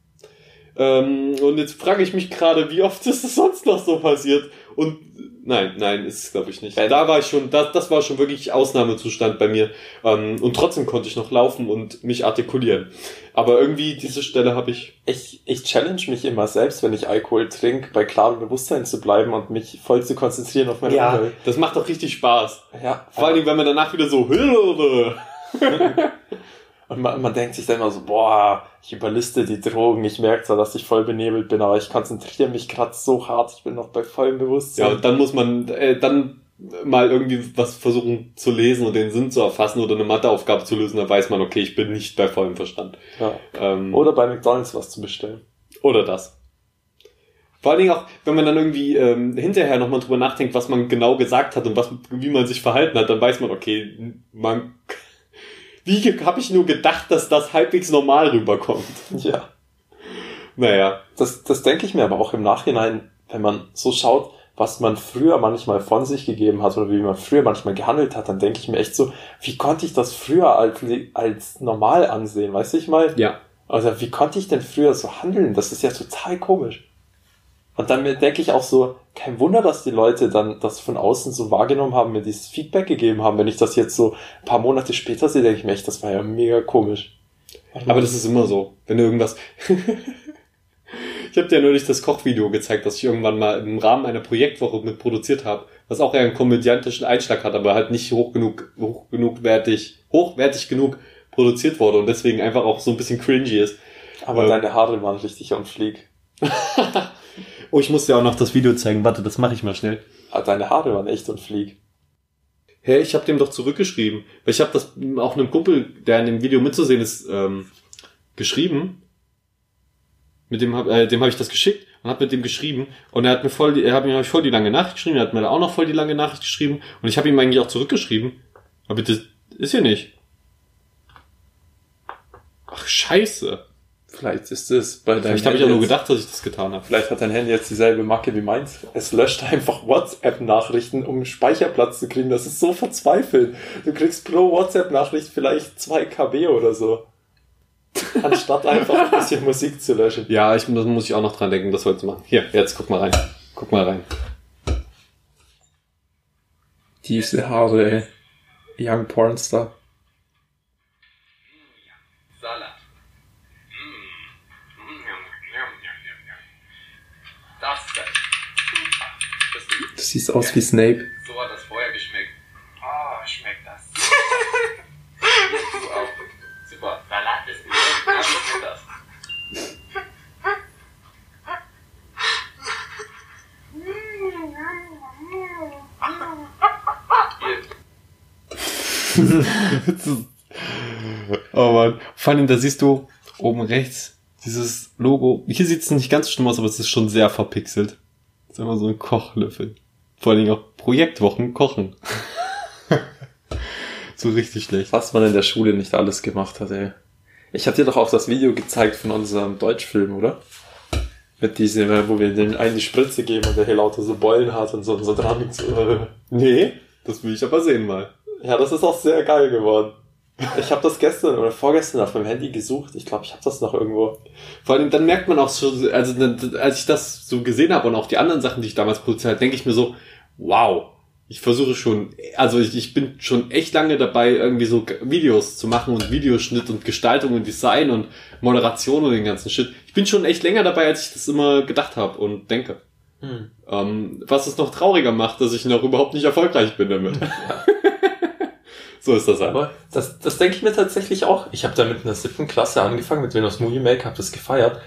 Ähm, und jetzt frage ich mich gerade, wie oft ist es sonst noch so passiert? Und nein, nein, ist es glaube ich nicht. Da war ich schon, das, das war schon wirklich Ausnahmezustand bei mir. Ähm, und trotzdem konnte ich noch laufen und mich artikulieren. Aber irgendwie diese Stelle habe ich. Ich, ich challenge mich immer selbst, wenn ich Alkohol trinke, bei klarem Bewusstsein zu bleiben und mich voll zu konzentrieren auf meine Umwelt. das macht doch richtig Spaß. Ja, Vor allen Dingen, wenn man danach wieder so. Und man, man denkt sich dann immer so, boah, ich überliste die Drogen, ich merke zwar, dass ich voll benebelt bin, aber ich konzentriere mich gerade so hart, ich bin noch bei vollem Ja, Bewusstsein. und dann muss man äh, dann mal irgendwie was versuchen zu lesen und den Sinn zu erfassen oder eine Matheaufgabe zu lösen, dann weiß man, okay, ich bin nicht bei vollem Verstand. Ja. Ähm, Oder bei McDonalds was zu bestellen. Oder das. Vor allen Dingen auch, wenn man dann irgendwie ähm, hinterher nochmal drüber nachdenkt, was man genau gesagt hat und was, wie man sich verhalten hat, dann weiß man, okay, man, wie habe ich nur gedacht, dass das halbwegs normal rüberkommt? Ja. Naja, Das, das denke ich mir aber auch im Nachhinein, wenn man so schaut, was man früher manchmal von sich gegeben hat oder wie man früher manchmal gehandelt hat, dann denke ich mir echt so, wie konnte ich das früher als, als normal ansehen, weißt du ich mal? ja. Also wie konnte ich denn früher so handeln? Das ist ja total komisch. Und dann denke ich auch so, kein Wunder, dass die Leute dann das von außen so wahrgenommen haben, mir dieses Feedback gegeben haben. Wenn ich das jetzt so ein paar Monate später sehe, denke ich mir echt, das war ja mega komisch. Aber das ist immer so, wenn du irgendwas. ich habe dir neulich das Kochvideo gezeigt, das ich irgendwann mal im Rahmen einer Projektwoche mit produziert habe, was auch eher einen komödiantischen Einschlag hat, aber halt nicht hoch genug, hoch genug wertig, hochwertig genug produziert wurde und deswegen einfach auch so ein bisschen cringy ist. Aber Ähm. deine Haare waren richtig on fleek. Oh, ich muss dir auch noch das Video zeigen. Warte, das mache ich mal schnell. Ah, Deine Haare waren echt on fleek. Hä, ich habe dem doch zurückgeschrieben. Weil ich habe das auch einem Kumpel, der in dem Video mitzusehen ist, ähm, geschrieben. Mit dem hab, äh, dem habe ich das geschickt und habe mit dem geschrieben und er hat mir voll, die, er hat mir voll die lange Nachricht geschrieben, er hat mir da auch noch voll die lange Nachricht geschrieben und ich habe ihm eigentlich auch zurückgeschrieben. Aber das ist hier nicht. Ach Scheiße. Vielleicht ist es bei deinem Vielleicht habe ich auch nur gedacht, dass ich das getan habe. Vielleicht hat dein Handy jetzt dieselbe Macke wie meins. Es löscht einfach WhatsApp-Nachrichten, um Speicherplatz zu kriegen. Das ist so verzweifelt. Du kriegst pro WhatsApp-Nachricht vielleicht 2 KB oder so. Anstatt einfach ein bisschen Musik zu löschen. Ja, ich, das muss ich auch noch dran denken, das heute zu machen. Hier, jetzt guck mal rein. Guck mal rein. Diese Haare, Young Pornstar. Siehst aus wie Snape. so hat das vorher geschmeckt. Oh, schmeckt das. Hier, du auch. Super. Salat ist gut. Ja, schmeckt das. Oh man. Vor allem, da siehst du oben rechts dieses Logo. Hier sieht es nicht ganz so schlimm aus, aber es ist schon sehr verpixelt. Das ist immer so ein Kochlöffel. Vor allen Dingen auch Projektwochen kochen. so richtig schlecht. Was man in der Schule nicht alles gemacht hat, ey. Ich hatte dir doch auch das Video gezeigt von unserem Deutschfilm, oder? Mit diesem, äh, wo wir den einen die Spritze geben und der hier lauter so Beulen hat und so, und so dran. So. Nee, das will ich aber sehen mal. Ja, das ist auch sehr geil geworden. Ich habe das gestern oder vorgestern auf meinem Handy gesucht. Ich glaube, ich habe das noch irgendwo. Vor allem, dann merkt man auch so, also dann- als ich das so gesehen habe und auch die anderen Sachen, die ich damals produziert habe, denke ich mir so, wow. Ich versuche schon, also ich, ich bin schon echt lange dabei, irgendwie so Videos zu machen und Videoschnitt und Gestaltung und Design und Moderation und den ganzen Shit. Ich bin schon echt länger dabei, als ich das immer gedacht habe und denke. Hm. Ähm, was es noch trauriger macht, dass ich noch überhaupt nicht erfolgreich bin damit. so ist das halt. Aber das, das denke ich mir tatsächlich auch. Ich habe da mit einer siebten Klasse angefangen, mit Windows Movie Maker, habe das gefeiert.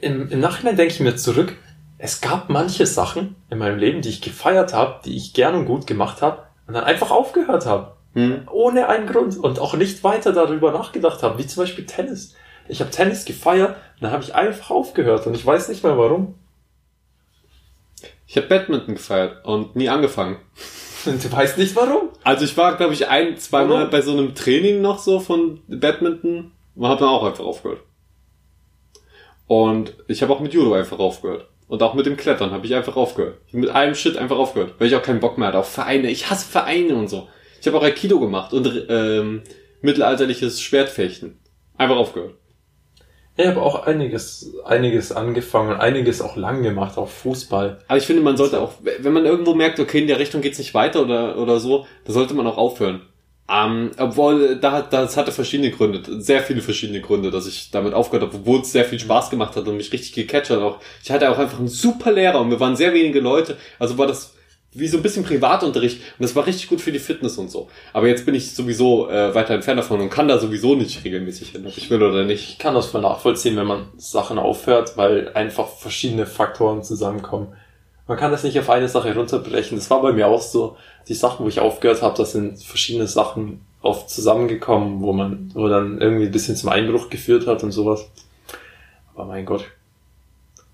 Im, Im Nachhinein denke ich mir zurück, es gab manche Sachen in meinem Leben, die ich gefeiert habe, die ich gern und gut gemacht habe und dann einfach aufgehört habe. Hm. Ohne einen Grund und auch nicht weiter darüber nachgedacht habe, wie zum Beispiel Tennis. Ich habe Tennis gefeiert und dann habe ich einfach aufgehört und ich weiß nicht mehr warum. Ich habe Badminton gefeiert und nie angefangen. Du weißt nicht warum? Also ich war, glaube ich, ein, zweimal Warum? bei so einem Training noch so von Badminton und habe dann auch einfach aufgehört. Und ich habe auch mit Judo einfach aufgehört. Und auch mit dem Klettern habe ich einfach aufgehört. Ich mit allem Shit einfach aufgehört, weil ich auch keinen Bock mehr hatte auf Vereine. Ich hasse Vereine und so. Ich habe auch Aikido gemacht und ähm, mittelalterliches Schwertfechten. Einfach aufgehört. Ich habe auch einiges, einiges angefangen und einiges auch lang gemacht, auch Fußball. Aber ich finde, man sollte auch, wenn man irgendwo merkt, okay, in der Richtung geht's nicht weiter oder, oder so, da sollte man auch aufhören. Ähm, obwohl, da das hatte verschiedene Gründe, sehr viele verschiedene Gründe, dass ich damit aufgehört habe, obwohl es sehr viel Spaß gemacht hat und mich richtig gecatcht hat. Auch, ich hatte auch einfach einen super Lehrer und wir waren sehr wenige Leute, also war das wie so ein bisschen Privatunterricht und das war richtig gut für die Fitness und so. Aber jetzt bin ich sowieso äh, weiter entfernt davon und kann da sowieso nicht regelmäßig hin, ob ich will oder nicht. Ich kann das voll nachvollziehen, wenn man Sachen aufhört, weil einfach verschiedene Faktoren zusammenkommen. Man kann das nicht auf eine Sache runterbrechen. Das war bei mir auch so. Die Sachen, wo ich aufgehört habe, das sind verschiedene Sachen oft zusammengekommen, wo man, wo dann irgendwie ein bisschen zum Einbruch geführt hat und sowas. Aber mein Gott.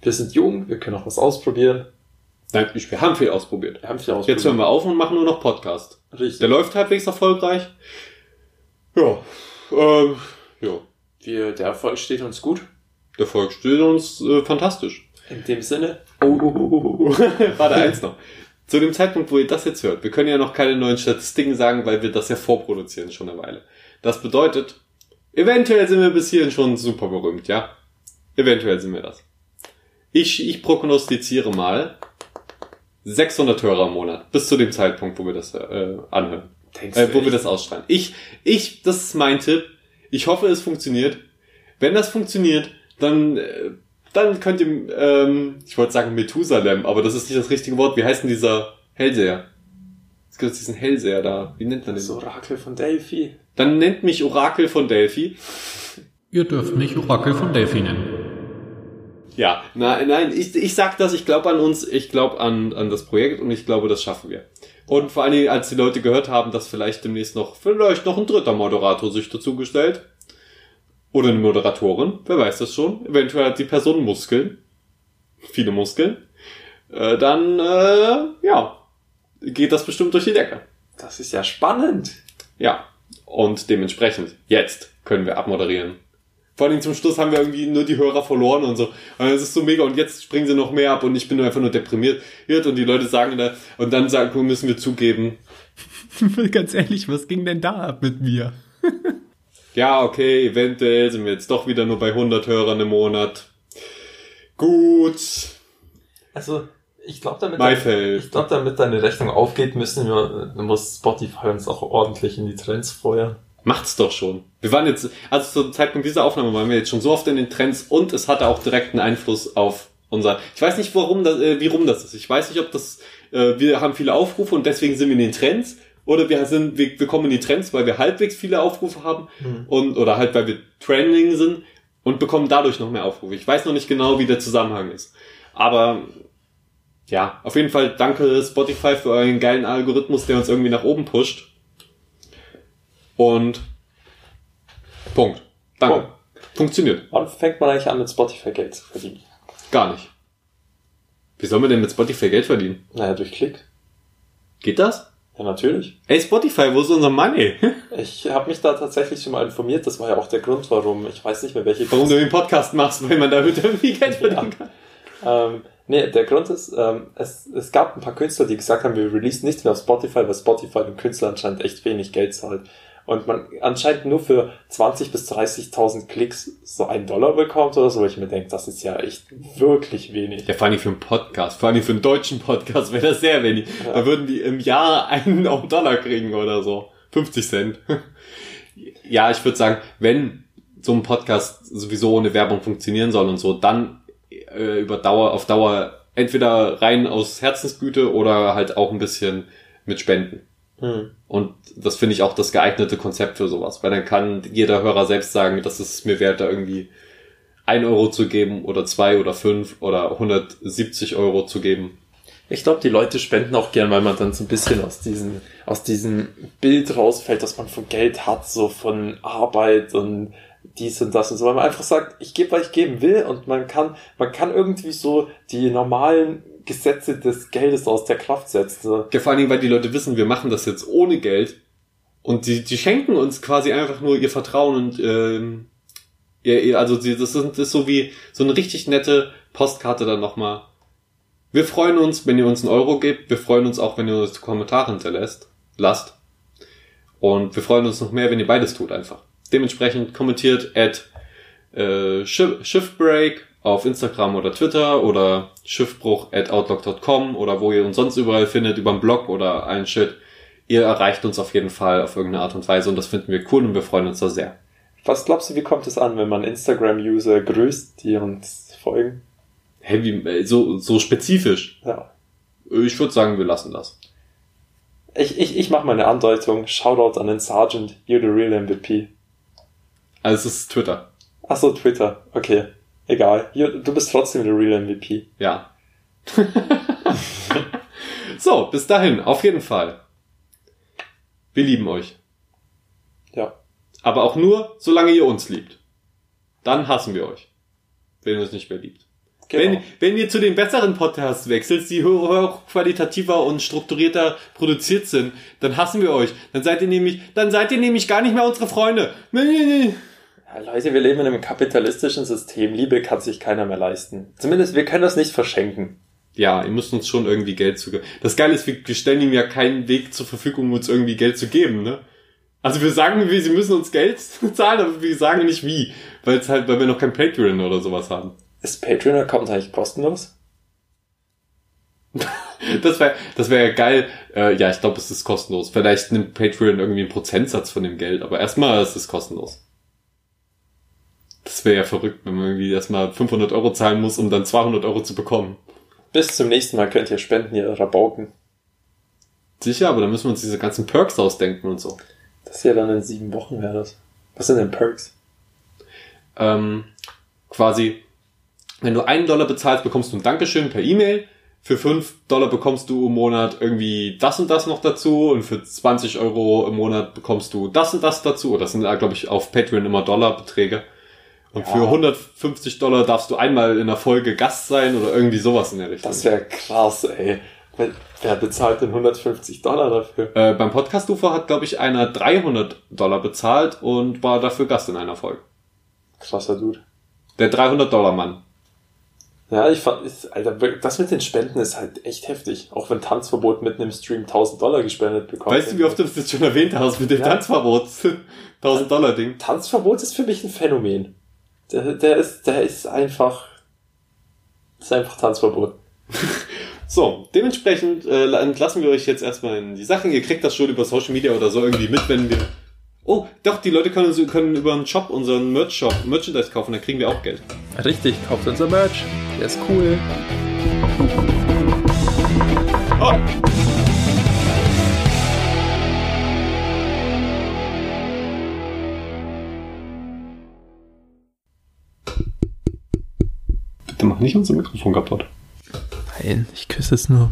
Wir sind jung, wir können auch was ausprobieren. Nein, ich, wir haben viel ausprobiert. Wir haben viel ausprobiert. Jetzt hören wir auf und machen nur noch Podcast. Richtig. Der läuft halbwegs erfolgreich. Ja, ähm, ja. Wir, der Erfolg steht uns gut. Der Erfolg steht uns äh, fantastisch. In dem Sinne. Oh, oh, oh, oh, oh. Warte, eins noch. Zu dem Zeitpunkt, wo ihr das jetzt hört, wir können ja noch keine neuen Statistiken sagen, weil wir das ja vorproduzieren schon eine Weile. Das bedeutet, eventuell sind wir bis hierhin schon super berühmt, ja? Eventuell sind wir das. Ich, ich prognostiziere mal 600 Hörer im Monat, bis zu dem Zeitpunkt, wo wir das äh, anhören. Denkst Äh, du wo wir echt? das ausstrahlen. Ich, ich, das ist mein Tipp. Ich hoffe, es funktioniert. Wenn das funktioniert, dann, äh, dann könnt ihr, ähm, ich wollte sagen Methusalem, aber das ist nicht das richtige Wort. Wie heißt denn dieser Hellseher? Es gibt diesen Hellseher da. Wie nennt man den? Das Orakel von Delphi. Dann nennt mich Orakel von Delphi. Ihr dürft mich Orakel von Delphi nennen. Ja, nein, nein, ich, ich sag das, ich glaube an uns, ich glaube an, an das Projekt und ich glaube, das schaffen wir. Und vor allen Dingen, als die Leute gehört haben, dass vielleicht demnächst noch, vielleicht noch ein dritter Moderator sich dazu gestellt. Oder eine Moderatorin, wer weiß das schon. Eventuell hat die Person Muskeln. Viele Muskeln. Äh, dann, äh, ja, geht das bestimmt durch die Decke. Das ist ja spannend. Ja. Und dementsprechend, jetzt können wir abmoderieren. Vor allem zum Schluss haben wir irgendwie nur die Hörer verloren und so. Und es ist so mega und jetzt springen sie noch mehr ab und ich bin nur einfach nur deprimiert und die Leute sagen da, und dann sagen, müssen wir zugeben, Ganz ehrlich, was ging denn da ab mit mir? ja, okay, eventuell sind wir jetzt doch wieder nur bei 100 Hörern im Monat. Gut. Also, ich glaube, damit, ich glaub, damit deine Rechnung aufgeht, müssen wir, muss Spotify uns auch ordentlich in die Trends feuern. Macht's doch schon. Wir waren jetzt, also zum Zeitpunkt dieser Aufnahme waren wir jetzt schon so oft in den Trends und es hatte auch direkt einen Einfluss auf unser. Ich weiß nicht, warum das, äh, wie rum das ist. Ich weiß nicht, ob das, äh, wir haben viele Aufrufe und deswegen sind wir in den Trends oder wir sind, wir, wir kommen in die Trends, weil wir halbwegs viele Aufrufe haben und oder halt weil wir Trending sind und bekommen dadurch noch mehr Aufrufe. Ich weiß noch nicht genau, wie der Zusammenhang ist, aber ja, auf jeden Fall danke Spotify für euren geilen Algorithmus, der uns irgendwie nach oben pusht. Und Punkt. Danke. Punkt. Funktioniert. Wann fängt man eigentlich an, mit Spotify Geld zu verdienen? Gar nicht. Wie soll man denn mit Spotify Geld verdienen? Naja, durch Klick. Geht das? Ja, natürlich. Ey, Spotify, wo ist unser Money? Ich habe mich da tatsächlich schon mal informiert. Das war ja auch der Grund, warum. Ich weiß nicht mehr, welche. Warum du den Podcast machst, weil man damit irgendwie Geld verdienen kann. Ähm, nee, der Grund ist, ähm, es, es gab ein paar Künstler, die gesagt haben, wir releasen nichts mehr auf Spotify, weil Spotify dem Künstler anscheinend echt wenig Geld zahlt. Und man anscheinend nur für 20 bis 30.000 Klicks so einen Dollar bekommt oder so, wo ich mir denke, das ist ja echt wirklich wenig. Ja, vor allem für einen Podcast, vor allem für einen deutschen Podcast wäre das sehr wenig. Ja. Da würden die im Jahr einen Dollar kriegen oder so. 50 Cent. ja, ich würde sagen, wenn so ein Podcast sowieso ohne Werbung funktionieren soll und so, dann äh, über Dauer, auf Dauer entweder rein aus Herzensgüte oder halt auch ein bisschen mit Spenden. Hm. Und das finde ich auch das geeignete Konzept für sowas, weil dann kann jeder Hörer selbst sagen, das ist mir wert, da irgendwie ein Euro zu geben oder zwei oder fünf oder 170 Euro zu geben. Ich glaube, die Leute spenden auch gern, weil man dann so ein bisschen aus diesem, aus diesem Bild rausfällt, dass man von Geld hat, so von Arbeit und dies und das und so, weil man einfach sagt, ich gebe, was ich geben will und man kann, man kann irgendwie so die normalen Gesetze des Geldes aus der Kraft setzen. So. Ja, vor allen Dingen, weil die Leute wissen, wir machen das jetzt ohne Geld und die, die schenken uns quasi einfach nur ihr Vertrauen und ähm, ihr- also das, ist, das ist so wie so eine richtig nette Postkarte dann nochmal. Wir freuen uns, wenn ihr uns einen Euro gebt. Wir freuen uns auch, wenn ihr uns Kommentare hinterlässt. Lasst. Und wir freuen uns noch mehr, wenn ihr beides tut einfach. Dementsprechend kommentiert at äh, Schiff, Schiffbreak auf Instagram oder Twitter oder schiffbruch at outlook.com oder wo ihr uns sonst überall findet, über den Blog oder ein Shit. Ihr erreicht uns auf jeden Fall auf irgendeine Art und Weise und das finden wir cool und wir freuen uns da sehr. Was glaubst du, wie kommt es an, wenn man Instagram-User grüßt, die uns folgen? Hey, wie, äh, so, so spezifisch. Ja. Ich würde sagen, wir lassen das. Ich, ich, ich mache mal eine Andeutung. Shoutout an den Sergeant. You're the real MVP. Also es ist Twitter. Ach so, Twitter. Okay. Egal. Du bist trotzdem der real MVP. Ja. so, bis dahin, auf jeden Fall. Wir lieben euch. Ja. Aber auch nur, solange ihr uns liebt. Dann hassen wir euch. Wenn ihr uns nicht mehr liebt. Genau. Wenn, wenn ihr zu den besseren Podcasts wechselt, die hochqualitativer und strukturierter produziert sind, dann hassen wir euch. Dann seid ihr nämlich, dann seid ihr nämlich gar nicht mehr unsere Freunde. Leute, wir leben in einem kapitalistischen System. Liebe kann sich keiner mehr leisten. Zumindest wir können das nicht verschenken. Ja, ihr müsst uns schon irgendwie Geld zu. Das Geile ist, wir stellen ihm ja keinen Weg zur Verfügung, um uns irgendwie Geld zu geben, ne? Also wir sagen, sie müssen uns Geld zahlen, aber wir sagen nicht wie. Weil es halt, weil wir noch kein Patreon oder sowas haben. Ist Patreon-Account eigentlich kostenlos? Das wäre das wär ja geil. Äh, ja, ich glaube, es ist kostenlos. Vielleicht nimmt Patreon irgendwie einen Prozentsatz von dem Geld, aber erstmal ist es kostenlos. Das wäre ja verrückt, wenn man irgendwie erstmal 500 Euro zahlen muss, um dann 200 Euro zu bekommen. Bis zum nächsten Mal könnt ihr spenden, ihr Rabauken. Sicher, aber dann müssen wir uns diese ganzen Perks ausdenken und so. Das ist ja dann in sieben Wochen wäre das. Was sind denn Perks? ähm, quasi, wenn du einen Dollar bezahlst, bekommst du ein Dankeschön per E-Mail. Für fünf Dollar bekommst du im Monat irgendwie das und das noch dazu und für 20 Euro im Monat bekommst du das und das dazu. Das sind, glaube ich, auf Patreon immer Dollarbeträge. Und Ja. für 150 Dollar darfst du einmal in der Folge Gast sein oder irgendwie sowas in der Richtung. Das wäre krass, ey. Wer, bezahlt denn 150 Dollar dafür? äh, beim Podcast UFO hat, glaube ich, einer 300 Dollar bezahlt und war dafür Gast in einer Folge. Krasser Dude. Der 300 Dollar Mann. Ja, ich fand, Alter, das mit den Spenden ist halt echt heftig. Auch wenn Tanzverbot mitten im Stream 1000 Dollar gespendet bekommt. Weißt du, wie oft du das jetzt schon erwähnt hast mit dem Ja. Tanzverbot? 1000 Dollar Ding. Tanzverbot ist für mich ein Phänomen. Der, der ist, der ist einfach, ist einfach Tanzverbot. So, dementsprechend äh, entlassen wir euch jetzt erstmal in die Sachen. Ihr kriegt das schon über Social Media oder so irgendwie mit, wenn wir. Oh, doch, die Leute können, können über einen Shop, unseren Merch-Shop, Merchandise kaufen, da kriegen wir auch Geld. Richtig, kauft unser Merch. Der ist cool. Oh. Nicht unser Mikrofon kaputt. Nein, ich küsse es nur.